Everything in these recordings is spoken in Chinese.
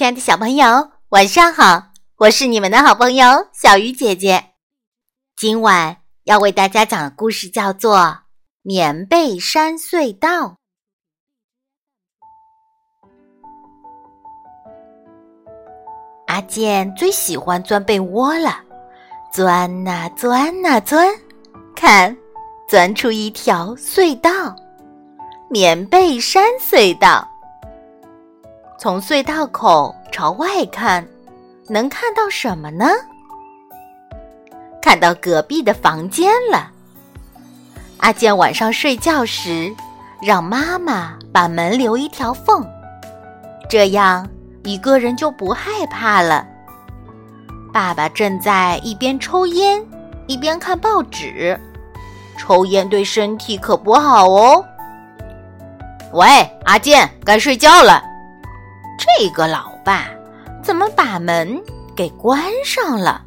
亲爱的小朋友，晚上好！我是你们的好朋友小鱼姐姐。今晚要为大家讲的故事叫做《棉被山隧道》。阿健最喜欢钻被窝了，钻呐钻呐钻，看，钻出一条隧道——棉被山隧道。从隧道口朝外看，能看到什么呢？看到隔壁的房间了。阿健晚上睡觉时，让妈妈把门留一条缝，这样一个人就不害怕了。爸爸正在一边抽烟一边看报纸，抽烟对身体可不好哦。喂，阿健，该睡觉了。这个老爸怎么把门给关上了？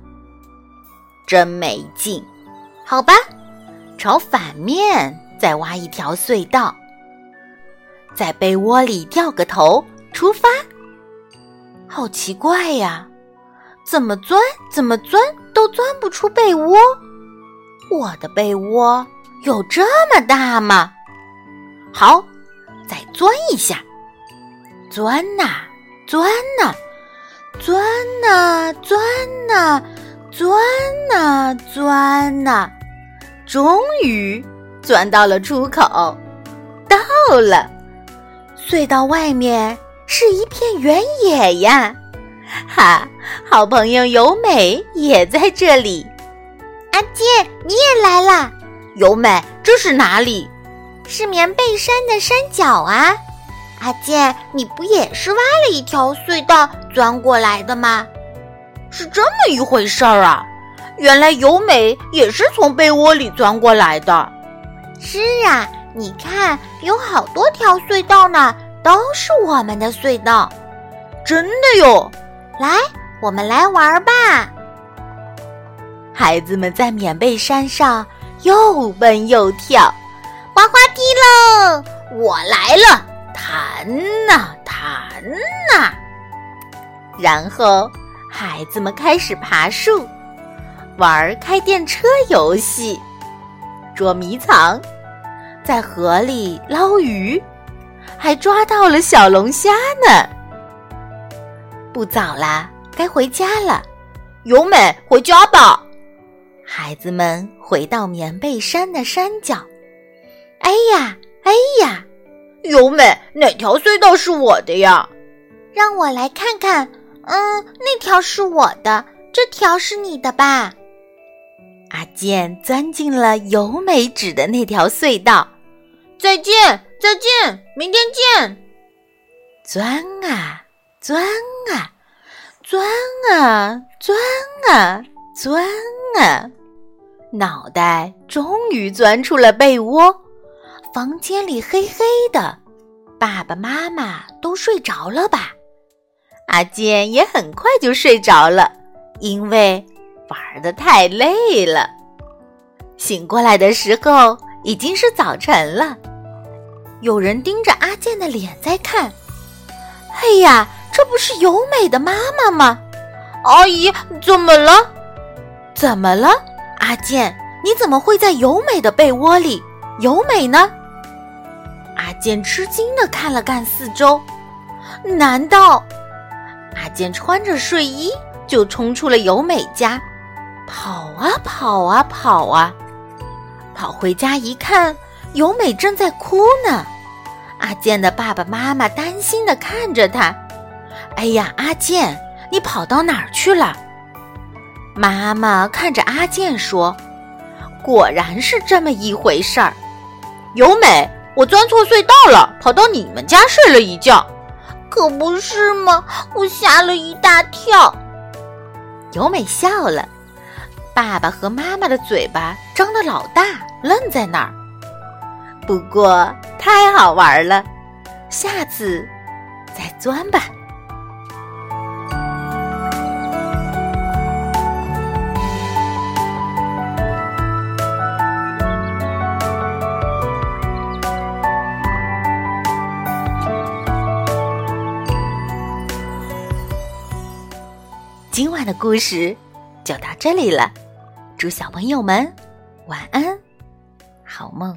真没劲！好吧，朝反面再挖一条隧道，在被窝里掉个头，出发。好奇怪呀，怎么钻怎么钻都钻不出被窝。我的被窝有这么大吗？好，再钻一下。钻呐，钻呐，钻呐，钻呐，钻呐，钻呐，终于钻到了出口。到了，隧道外面是一片原野呀！哈，好朋友由美也在这里。阿健，你也来啦！由美，这是哪里？是棉被山的山脚啊！阿健，你不也是挖了一条隧道钻过来的吗？是这么一回事儿啊！原来由美也是从被窝里钻过来的。是啊，你看，有好多条隧道呢，都是我们的隧道。真的哟！来，我们来玩吧。孩子们在棉被山上又蹦又跳，滑滑梯喽！我来了。弹呐弹呐，然后孩子们开始爬树，玩开电车游戏，捉迷藏，在河里捞鱼，还抓到了小龙虾呢。不早啦，该回家了。由美，回家吧。孩子们回到棉被山的山脚。哎呀，哎呀！由美，哪条隧道是我的呀？让我来看看。嗯，那条是我的，这条是你的吧？阿健钻进了由美指的那条隧道。再见，再见，明天见。钻啊，钻啊，钻啊，钻啊，钻啊，脑袋终于钻出了被窝。房间里黑黑的，爸爸妈妈都睡着了吧？阿健也很快就睡着了，因为玩的太累了。醒过来的时候已经是早晨了，有人盯着阿健的脸在看。哎呀，这不是由美的妈妈吗？阿姨，怎么了？怎么了？阿健，你怎么会在由美的被窝里？由美呢？阿健吃惊的看了看四周，难道阿健穿着睡衣就冲出了由美家，跑啊跑啊跑啊，跑回家一看，由美正在哭呢。阿健的爸爸妈妈担心的看着他，哎呀，阿健，你跑到哪儿去了？妈妈看着阿健说：“果然是这么一回事儿，由美。”我钻错隧道了，跑到你们家睡了一觉，可不是吗？我吓了一大跳。尤美笑了，爸爸和妈妈的嘴巴张得老大，愣在那儿。不过太好玩了，下次再钻吧。今晚的故事就到这里了，祝小朋友们晚安，好梦。